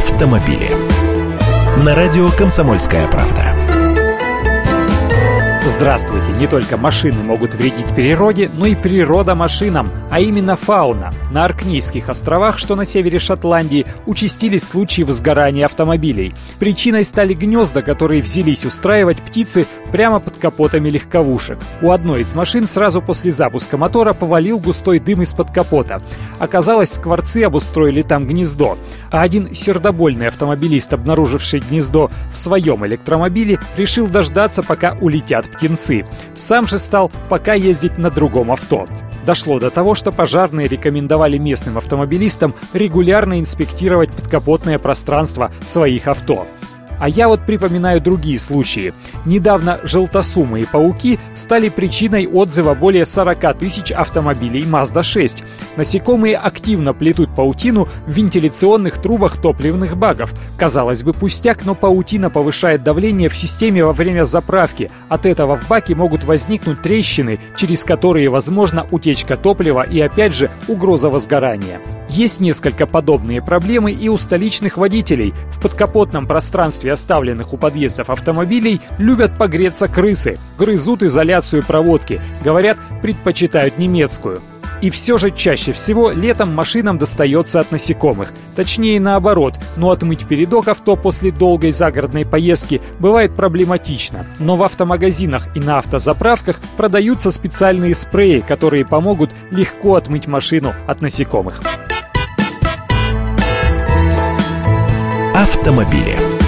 автомобили. На радио «Комсомольская правда». Здравствуйте! Не только машины могут вредить природе, но и природа машинам, а именно фауна. На Аркнейских островах, что на севере Шотландии, участились случаи возгорания автомобилей. Причиной стали гнезда, которые взялись устраивать птицы прямо под капотами легковушек. У одной из машин сразу после запуска мотора повалил густой дым из-под капота. Оказалось, скворцы обустроили там гнездо. А один сердобольный автомобилист, обнаруживший гнездо в своем электромобиле, решил дождаться, пока улетят птенцы. Сам же стал пока ездить на другом авто. Дошло до того, что пожарные рекомендовали местным автомобилистам регулярно инспектировать подкапотное пространство своих авто. А я вот припоминаю другие случаи. Недавно желтосумые пауки стали причиной отзыва более 40 тысяч автомобилей Mazda 6. Насекомые активно плетут паутину в вентиляционных трубах топливных баков. Казалось бы, пустяк, но паутина повышает давление в системе во время заправки. От этого в баке могут возникнуть трещины, через которые возможна утечка топлива и опять же угроза возгорания. Есть несколько подобные проблемы и у столичных водителей. В подкапотном пространстве оставленных у подъездов автомобилей любят погреться крысы. Грызут изоляцию проводки. Говорят, предпочитают немецкую. И все же чаще всего летом машинам достается от насекомых. Точнее наоборот, но отмыть передок авто после долгой загородной поездки бывает проблематично. Но в автомагазинах и на автозаправках продаются специальные спреи, которые помогут легко отмыть машину от насекомых. Автомобили.